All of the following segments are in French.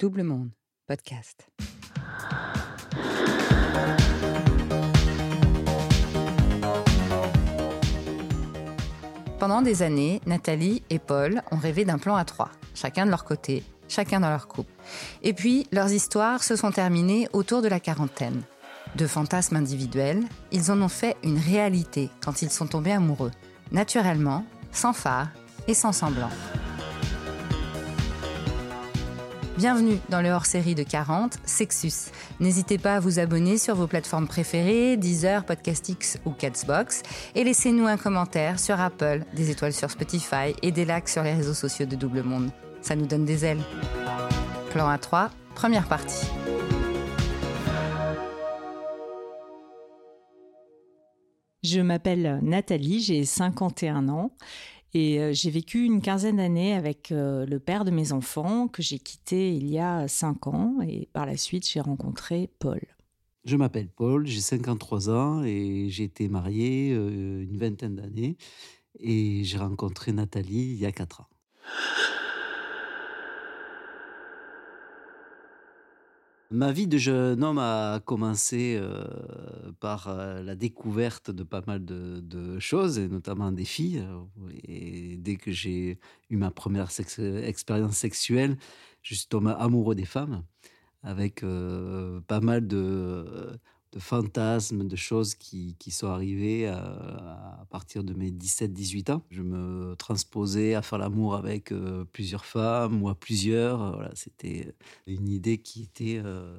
Double Monde, podcast. Pendant des années, Nathalie et Paul ont rêvé d'un plan à trois, chacun de leur côté, chacun dans leur couple. Et puis, leurs histoires se sont terminées autour de la quarantaine. De fantasmes individuels, ils en ont fait une réalité quand ils sont tombés amoureux, naturellement, sans phare et sans semblant. Bienvenue dans le hors-série de 40, Sexus. N'hésitez pas à vous abonner sur vos plateformes préférées, Deezer, Podcastix ou Catsbox, et laissez-nous un commentaire sur Apple, des étoiles sur Spotify et des likes sur les réseaux sociaux de Double Monde. Ça nous donne des ailes. Plan A3, première partie. Je m'appelle Nathalie, j'ai 51 ans et euh, j'ai vécu une quinzaine d'années avec euh, le père de mes enfants que j'ai quitté il y a 5 ans et par la suite j'ai rencontré Paul. Je m'appelle Paul, j'ai 53 ans et j'ai été marié euh, une vingtaine d'années et j'ai rencontré Nathalie il y a 4 ans. Ma vie de jeune homme a commencé euh, par euh, la découverte de pas mal de, choses, et notamment des filles. Et dès que j'ai eu ma première expérience sexuelle, je suis tombé amoureux des femmes, avec euh, pas mal de, de fantasmes, de choses qui, qui sont arrivées à, à, partir de mes 17-18 ans. Je me transposais à faire l'amour avec euh, plusieurs femmes ou à plusieurs. Voilà, C'était une idée qui était euh,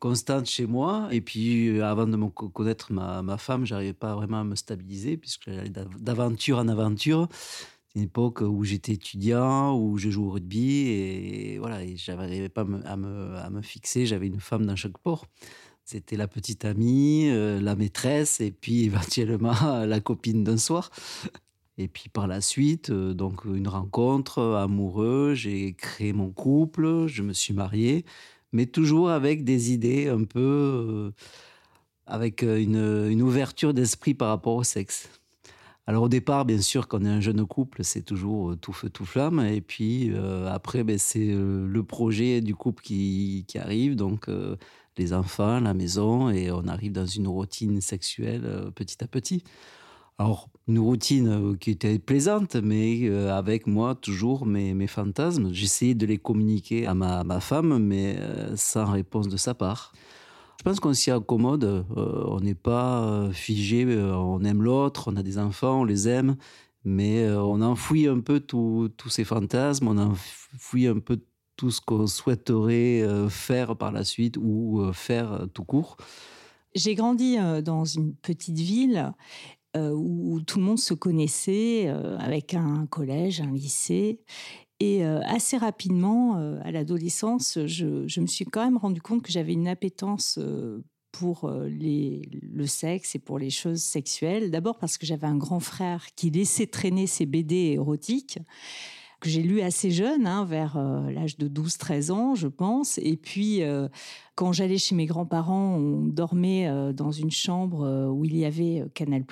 constante chez moi. Et puis, euh, avant de me connaître ma, ma femme, j'arrivais pas vraiment à me stabiliser puisque j'allais d'aventure en aventure. Une époque où j'étais étudiant, où je jouais au rugby et voilà, et j'arrivais pas à me, à me fixer. J'avais une femme dans chaque port. C'était la petite amie, euh, la maîtresse et puis éventuellement la copine d'un soir. Et puis par la suite, euh, donc une rencontre amoureuse, j'ai créé mon couple, je me suis marié, mais toujours avec des idées un peu, euh, avec une, une ouverture d'esprit par rapport au sexe. Alors au départ, bien sûr, quand on est un jeune couple, c'est toujours tout feu, tout flamme. Et puis euh, après, ben, c'est euh, le projet du couple qui, arrive. Donc euh, les enfants, la maison, et on arrive dans une routine sexuelle euh, petit à petit. Alors une routine euh, qui était plaisante, mais euh, avec moi toujours mes, mes fantasmes. J'essayais de les communiquer à ma, femme, mais euh, sans réponse de sa part. Je pense qu'on s'y accommode, euh, on n'est pas figé, on aime l'autre, on a des enfants, on les aime, mais euh, on enfouit un peu tous ces fantasmes, on enfouit un peu tout ce qu'on souhaiterait euh, faire par la suite ou euh, faire tout court. J'ai grandi euh, dans une petite ville euh, où tout le monde se connaissait, euh, avec un collège, un lycée. Et euh, assez rapidement, euh, à l'adolescence, je, me suis quand même rendu compte que j'avais une appétence euh, pour le sexe et pour les choses sexuelles. D'abord parce que j'avais un grand frère qui laissait traîner ses BD érotiques que j'ai lu assez jeune, hein, vers euh, l'âge de 12-13 ans, je pense. Et puis, euh, quand j'allais chez mes grands-parents, on dormait euh, dans une chambre où il y avait Canal+.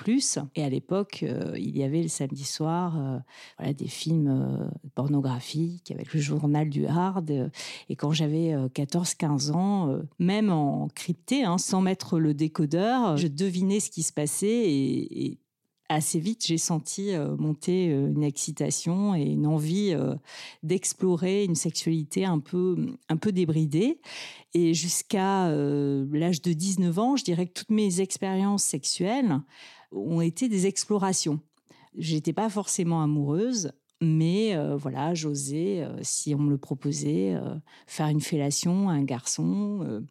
Et à l'époque, il y avait le samedi soir des films pornographiques avec le journal du hard. Et quand j'avais 14-15 ans, même en crypté, hein, sans mettre le décodeur, je devinais ce qui se passait assez vite, j'ai senti euh, monter euh, une excitation et une envie euh, d'explorer une sexualité un peu, un peu débridée. Et jusqu'à l'âge de 19 ans, je dirais que toutes mes expériences sexuelles ont été des explorations. J'étais pas forcément amoureuse, mais voilà, j'osais, si on me le proposait, faire une fellation à un garçon.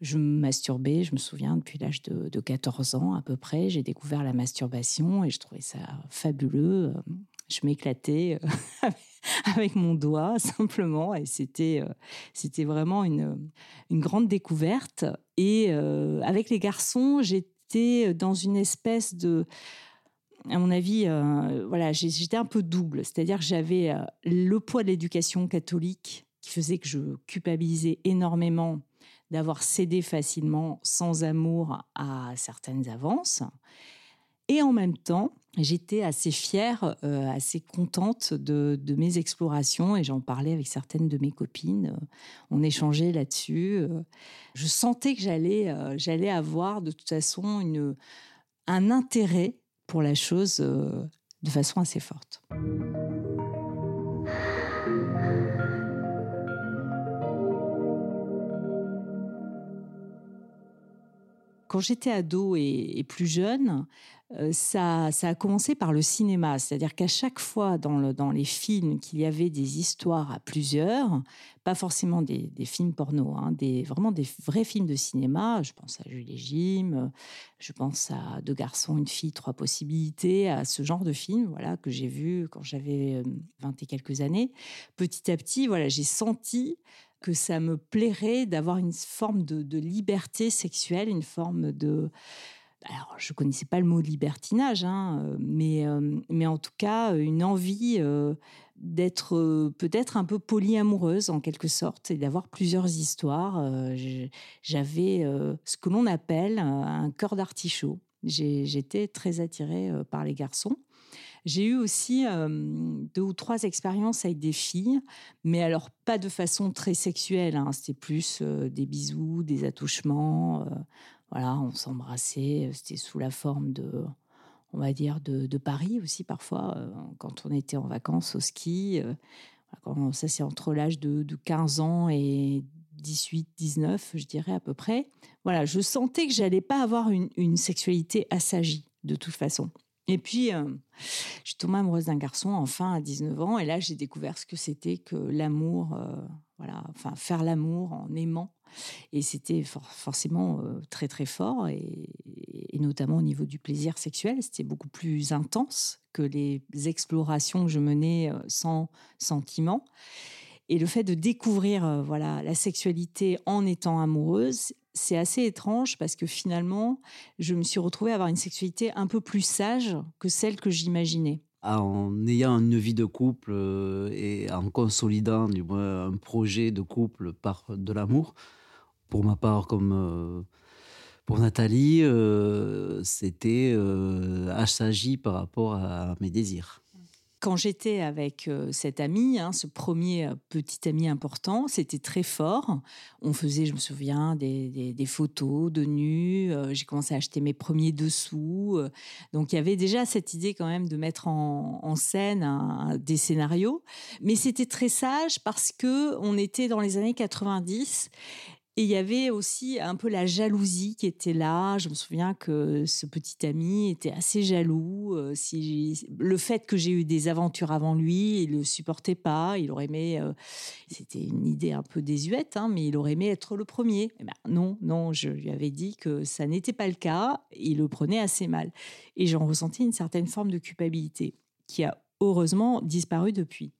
Euh, je me masturbais, je me souviens, depuis l'âge de, de 14 ans à peu près. J'ai découvert la masturbation et je trouvais ça fabuleux. Je m'éclatais euh, avec mon doigt simplement et c'était euh, c'était vraiment une, une grande découverte. Et euh, avec les garçons, j'étais dans une espèce de à mon avis, euh, voilà, j'étais un peu double. C'est-à-dire que j'avais euh, le poids de l'éducation catholique qui faisait que je culpabilisais énormément d'avoir cédé facilement, sans amour, à certaines avances. Et en même temps, j'étais assez fière, euh, assez contente de, mes explorations et j'en parlais avec certaines de mes copines. on échangeait là-dessus. je sentais que j'allais, j'allais avoir de toute façon un intérêt pour la chose de façon assez forte. Quand j'étais ado et, plus jeune, euh, ça, a commencé par le cinéma. C'est-à-dire qu'à chaque fois dans, le, dans les films qu'il y avait des histoires à plusieurs, pas forcément des, films porno, hein, des, vraiment des vrais films de cinéma. Je pense à Jules et Jim, je pense à Deux garçons, une fille, trois possibilités, à ce genre de film voilà, que j'ai vu quand j'avais 20 euh, et quelques années. Petit à petit, voilà, j'ai senti que ça me plairait d'avoir une forme de, liberté sexuelle, une forme de... Alors, je connaissais pas le mot libertinage, hein, euh, mais, euh, mais en tout cas, une envie euh, d'être peut-être un peu polyamoureuse en quelque sorte et d'avoir plusieurs histoires. J'avais ce que l'on appelle un cœur d'artichaut. J'étais très attirée par les garçons. J'ai eu aussi deux ou trois expériences avec des filles, mais alors pas de façon très sexuelle. Hein. C'était plus des bisous, des attouchements. voilà, on s'embrassait. C'était sous la forme de, on va dire, de, Paris aussi parfois, quand on était en vacances au ski. ça, c'est entre l'âge de, 15 ans et 18, 19, je dirais à peu près. Voilà, je sentais que j'allais pas avoir une, une sexualité assagie de toute façon. Et puis, euh, je suis tombée amoureuse d'un garçon, enfin, à 19 ans. Et là, j'ai découvert ce que c'était que l'amour, euh, voilà, enfin, faire l'amour en aimant. Et c'était forcément euh, très, très fort. Et, notamment au niveau du plaisir sexuel, c'était beaucoup plus intense que les explorations que je menais sans sentiment. Et le fait de découvrir voilà la sexualité en étant amoureuse c'est assez étrange parce que finalement, je me suis retrouvée à avoir une sexualité un peu plus sage que celle que j'imaginais. En ayant une vie de couple euh, et en consolidant du moins un projet de couple par de l'amour, pour ma part comme euh, pour Nathalie, euh, c'était assagi par rapport à mes désirs. Quand j'étais avec euh, cet ami, hein, ce premier euh, petit ami important, c'était très fort. On faisait, je me souviens, des, photos de nus. Euh, j'ai commencé à acheter mes premiers dessous. donc il y avait déjà cette idée quand même de mettre en, scène des scénarios. Mais c'était très sage parce que on était dans les années 90 et il y avait aussi un peu la jalousie qui était là. Je me souviens que ce petit ami était assez jaloux. Euh, si le fait que j'ai eu des aventures avant lui, il le supportait pas. Il aurait aimé. Euh, c'était une idée un peu désuète, hein, mais il aurait aimé être le premier. Eh ben, non, non. Je lui avais dit que ça n'était pas le cas. Il le prenait assez mal, et j'en ressentais une certaine forme de culpabilité qui a heureusement disparu depuis.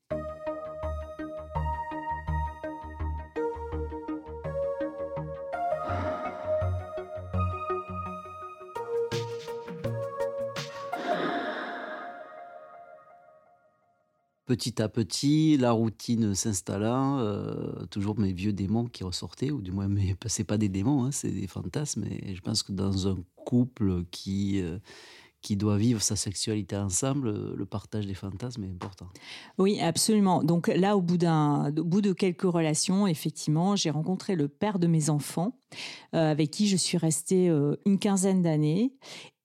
Petit à petit, la routine s'installant, euh, toujours mes vieux démons qui ressortaient, ou du moins, mais c'est pas des démons, hein, c'est des fantasmes. Et je pense que dans un couple qui, euh, qui doit vivre sa sexualité ensemble, le partage des fantasmes est important. Oui, absolument. Donc là, au bout, d'un, au bout de quelques relations, effectivement, j'ai rencontré le père de mes enfants, euh, avec qui je suis restée une quinzaine d'années.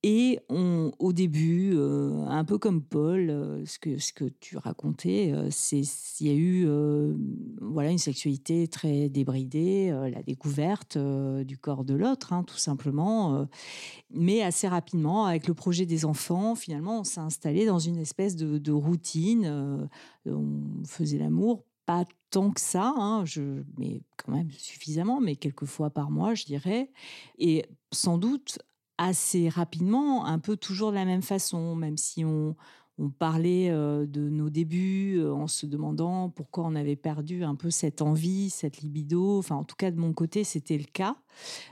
Et on, au début, euh, un peu comme Paul, euh, ce, que, ce que tu racontais, euh, il y a eu voilà une sexualité très débridée, la découverte du corps de l'autre, hein, tout simplement. mais assez rapidement, avec le projet des enfants, finalement, on s'est installé dans une espèce de, routine. on faisait l'amour pas tant que ça, hein, mais quand même suffisamment, mais quelques fois par mois, je dirais. Et sans doute assez rapidement, un peu toujours de la même façon, même si on, parlait euh, de nos débuts euh, en se demandant pourquoi on avait perdu un peu cette envie, cette libido. Enfin, en tout cas, de mon côté, c'était le cas.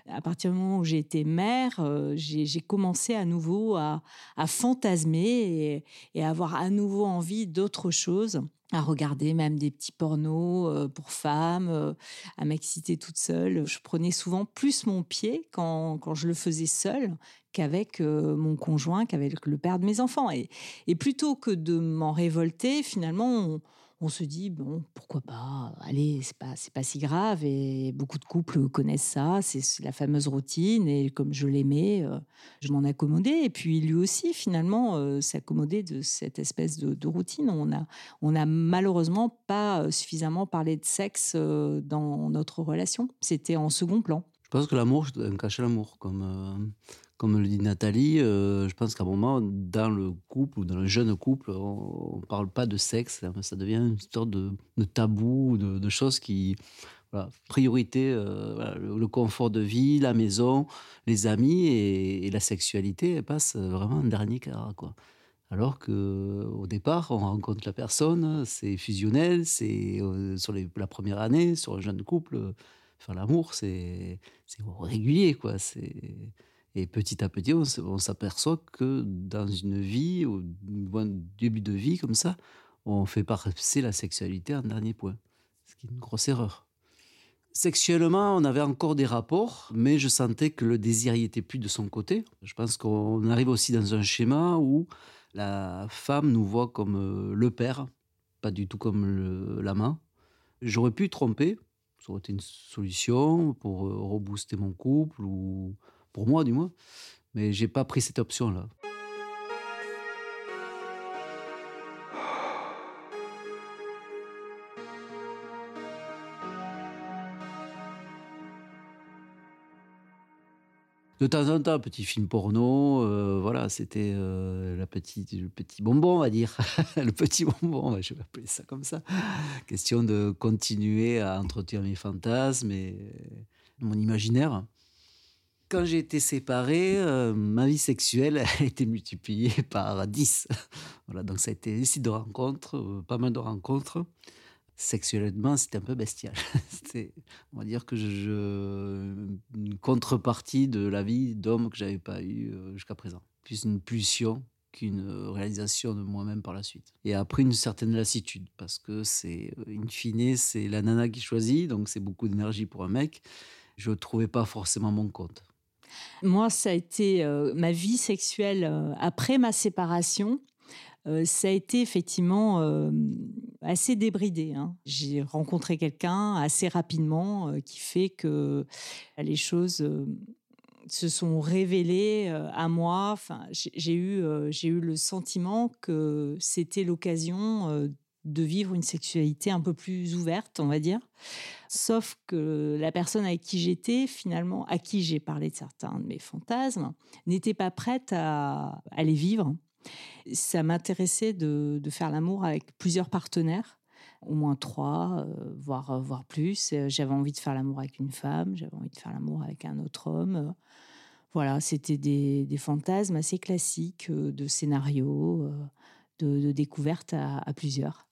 À partir du moment où j'ai été mère, euh, j'ai commencé à nouveau à, fantasmer et, à avoir à nouveau envie d'autre chose à regarder même des petits pornos pour femmes, à m'exciter toute seule. Je prenais souvent plus mon pied quand, quand je le faisais seule qu'avec mon conjoint, qu'avec le père de mes enfants. Et, et plutôt que de m'en révolter, finalement, on se dit bon pourquoi pas allez c'est pas c'est pas si grave. Et beaucoup de couples connaissent ça c'est la fameuse routine. Et comme je l'aimais euh, je m'en accommodais. Et puis lui aussi finalement euh, s'accommoder de cette espèce de, routine. On a on a malheureusement pas euh, suffisamment parlé de sexe dans notre relation. C'était en second plan. Je pense que l'amour je cache l'amour comme comme le dit Nathalie, euh, je pense qu'à un moment, dans le couple ou dans le jeune couple, on ne parle pas de sexe. Hein, ça devient une sorte de, tabou, de, choses qui. Voilà, priorité, euh, le, confort de vie, la maison, les amis et, la sexualité passe vraiment en dernier quart. Quoi. Alors qu'au départ, on rencontre la personne, c'est fusionnel, c'est euh, sur la première année, sur un jeune couple, faire l'amour, c'est régulier. quoi. Et petit à petit, on s'aperçoit que dans une vie, au début de vie comme ça, on fait passer la sexualité en dernier point. Ce qui est une grosse erreur. Sexuellement, on avait encore des rapports, mais je sentais que le désir y était plus de son côté. Je pense qu'on arrive aussi dans un schéma où la femme nous voit comme euh, le père, pas du tout comme l'amant. J'aurais pu tromper, ça aurait été une solution pour euh, rebooster mon couple ou pour moi du moins. Mais j'ai pas pris cette option-là. de temps en temps, petit film porno, euh, voilà, c'était euh, le petit bonbon, on va dire. le petit bonbon, je vais appeler ça comme ça. Question de continuer à entretenir mes fantasmes et mon imaginaire quand j'ai été séparé, euh, ma vie sexuelle a été multipliée par 10. voilà, donc ça a été ici de rencontres, euh, pas mal de rencontres. Sexuellement, c'était un peu bestial. on va dire que je, une contrepartie de la vie d'homme que j'avais pas eu euh, jusqu'à présent. Plus une pulsion qu'une réalisation de moi-même par la suite. Et après une certaine lassitude, parce que c'est, in fine, c'est la nana qui choisit, donc c'est beaucoup d'énergie pour un mec. Je ne trouvais pas forcément mon compte. Moi, ça a été euh, ma vie sexuelle euh, après ma séparation. Euh, ça a été effectivement assez débridé. Hein. J'ai rencontré quelqu'un assez rapidement qui fait que les choses se sont révélées à moi. Enfin, j'ai eu, j'ai eu le sentiment que c'était l'occasion de vivre une sexualité un peu plus ouverte, on va dire. Sauf que la personne avec qui j'étais, finalement, à qui j'ai parlé de certains de mes fantasmes, n'était pas prête à, les vivre. Ça m'intéressait de, faire l'amour avec plusieurs partenaires, au moins trois, euh, voire, voire plus. J'avais envie de faire l'amour avec une femme, j'avais envie de faire l'amour avec un autre homme. Voilà, c'était des, fantasmes assez classiques euh, de scénarios, euh, de, découvertes à plusieurs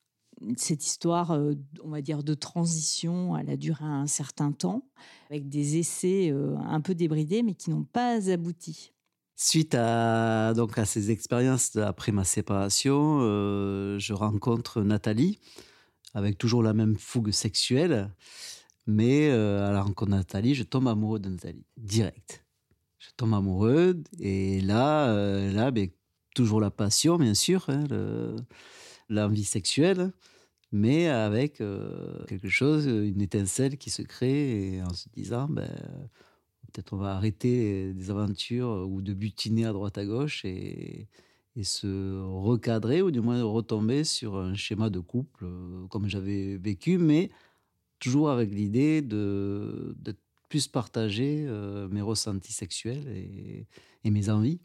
cette histoire, on va dire, de transition, elle a duré un certain temps, avec des essais un peu débridés, mais qui n'ont pas abouti. Suite à, donc, à ces expériences après ma séparation, je rencontre Nathalie, avec toujours la même fougue sexuelle. Mais à la rencontre de Nathalie, je tombe amoureux de Nathalie, direct. Je tombe amoureux, et là, là ben, toujours la passion, bien sûr, hein, l'envie sexuelle mais avec euh, quelque chose, une étincelle qui se crée en se disant, ben, peut-être on va arrêter des aventures ou de butiner à droite à gauche et, se recadrer ou du moins retomber sur un schéma de couple euh, comme j'avais vécu, mais toujours avec l'idée de, plus partager euh, mes ressentis sexuels et mes envies.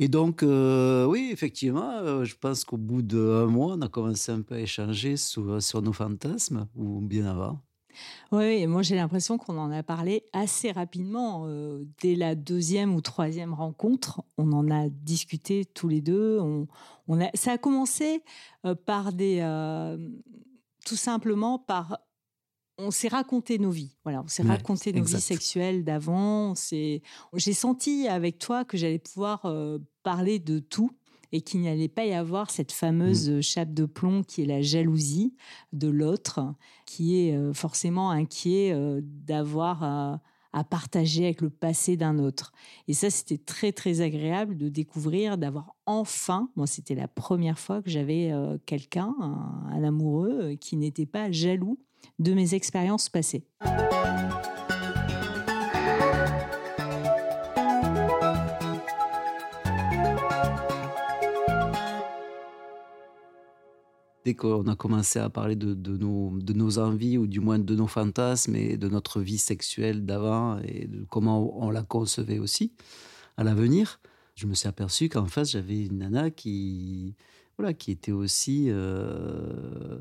Et donc, euh, oui, effectivement, euh, je pense qu'au bout d'un mois, on a commencé un peu à échanger sur, sur nos fantasmes, ou bien avant. Oui, moi j'ai l'impression qu'on en a parlé assez rapidement. Euh, dès la deuxième ou troisième rencontre, on en a discuté tous les deux. On, ça a commencé par des... tout simplement par on s'est raconté nos vies. Voilà, on s'est raconté nos vies sexuelles d'avant. J'ai senti avec toi que j'allais pouvoir euh, parler de tout et qu'il n'allait pas y avoir cette fameuse mmh. chape de plomb qui est la jalousie de l'autre, qui est euh, forcément inquiet euh, d'avoir à, partager avec le passé d'un autre. Et ça, c'était très très agréable de découvrir, d'avoir enfin, moi c'était la première fois que j'avais euh, quelqu'un, un amoureux, qui n'était pas jaloux de mes expériences passées. dès qu'on a commencé à parler de, nos, envies, ou du moins de nos fantasmes et de notre vie sexuelle d'avant et de comment on la concevait aussi à l'avenir, je me suis aperçu qu'en face, j'avais une nana qui, voilà, qui était aussi euh,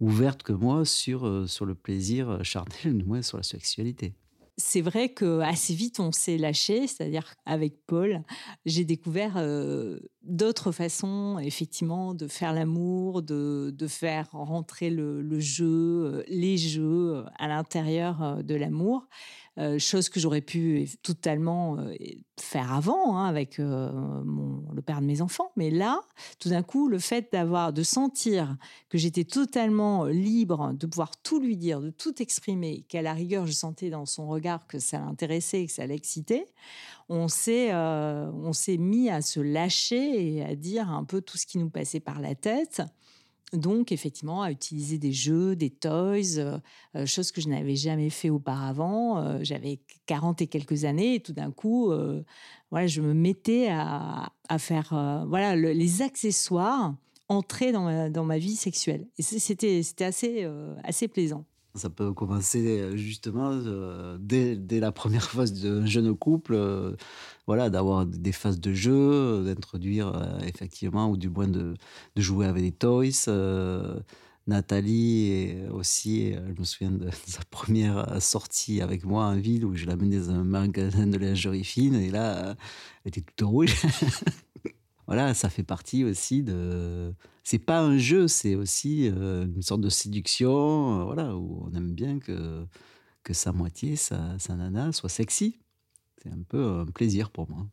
ouverte que moi sur, euh, sur le plaisir charnel, du moins sur la sexualité. C'est vrai que assez vite on s'est lâché, c'est-à-dire avec Paul, j'ai découvert euh, d'autres façons effectivement de faire l'amour, de, faire rentrer le, jeu, euh, les jeux à l'intérieur euh, de l'amour. Euh, chose que j'aurais pu totalement euh, faire avant hein, avec euh, le père de mes enfants. Mais là, tout d'un coup, le fait d'avoir, de sentir que j'étais totalement libre de pouvoir tout lui dire, de tout exprimer, qu'à la rigueur, je sentais dans son regard que ça l'intéressait, que ça l'excitait, on s'est, on s'est mis à se lâcher et à dire un peu tout ce qui nous passait par la tête. Donc, effectivement, à utiliser des jeux, des toys, euh, euh, chose que je n'avais jamais fait auparavant. Euh, j'avais 40 et quelques années et tout d'un coup, voilà, je me mettais à, faire voilà, les accessoires entrer dans ma, dans ma vie sexuelle. Et c'était, c'était assez, assez plaisant. Ça peut commencer justement dès, dès, la première phase d'un jeune couple voilà, d'avoir des phases de jeu, d'introduire euh, effectivement, ou du moins de, jouer avec des toys. Euh, Nathalie aussi, euh, je me souviens de, sa première sortie avec moi en ville où je l'amenais dans un magasin de lingerie fine et là, elle était toute rouge. voilà, ça fait partie aussi de. C'est pas un jeu, c'est aussi une sorte de séduction, voilà, où on aime bien que, que sa moitié, sa, sa nana, soit sexy. C'est un peu un plaisir pour moi.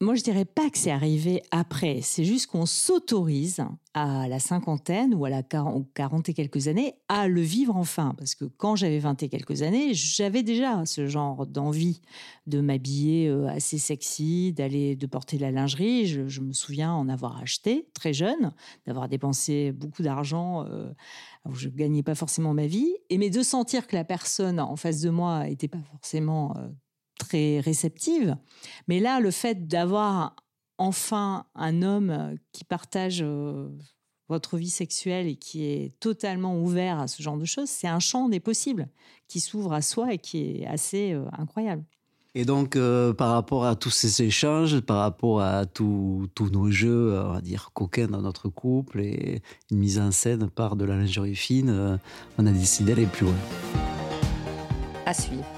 Moi, je dirais pas que c'est arrivé après. C'est juste qu'on s'autorise à la cinquantaine ou à la quarante et quelques années à le vivre enfin. Parce que quand j'avais vingt et quelques années, j'avais déjà ce genre d'envie de m'habiller euh, assez sexy, d'aller, de porter de la lingerie. Je, me souviens en avoir acheté très jeune, d'avoir dépensé beaucoup d'argent euh, où je gagnais pas forcément ma vie. Et mais de sentir que la personne en face de moi n'était pas forcément euh, très réceptive. Mais là, le fait d'avoir enfin un homme qui partage euh, votre vie sexuelle et qui est totalement ouvert à ce genre de choses, c'est un champ des possibles qui s'ouvre à soi et qui est assez euh, incroyable. Et donc, euh, par rapport à tous ces échanges, par rapport à tous nos jeux, on va dire, coquins dans notre couple et une mise en scène par de la lingerie fine, on a décidé d'aller plus loin. À suivre.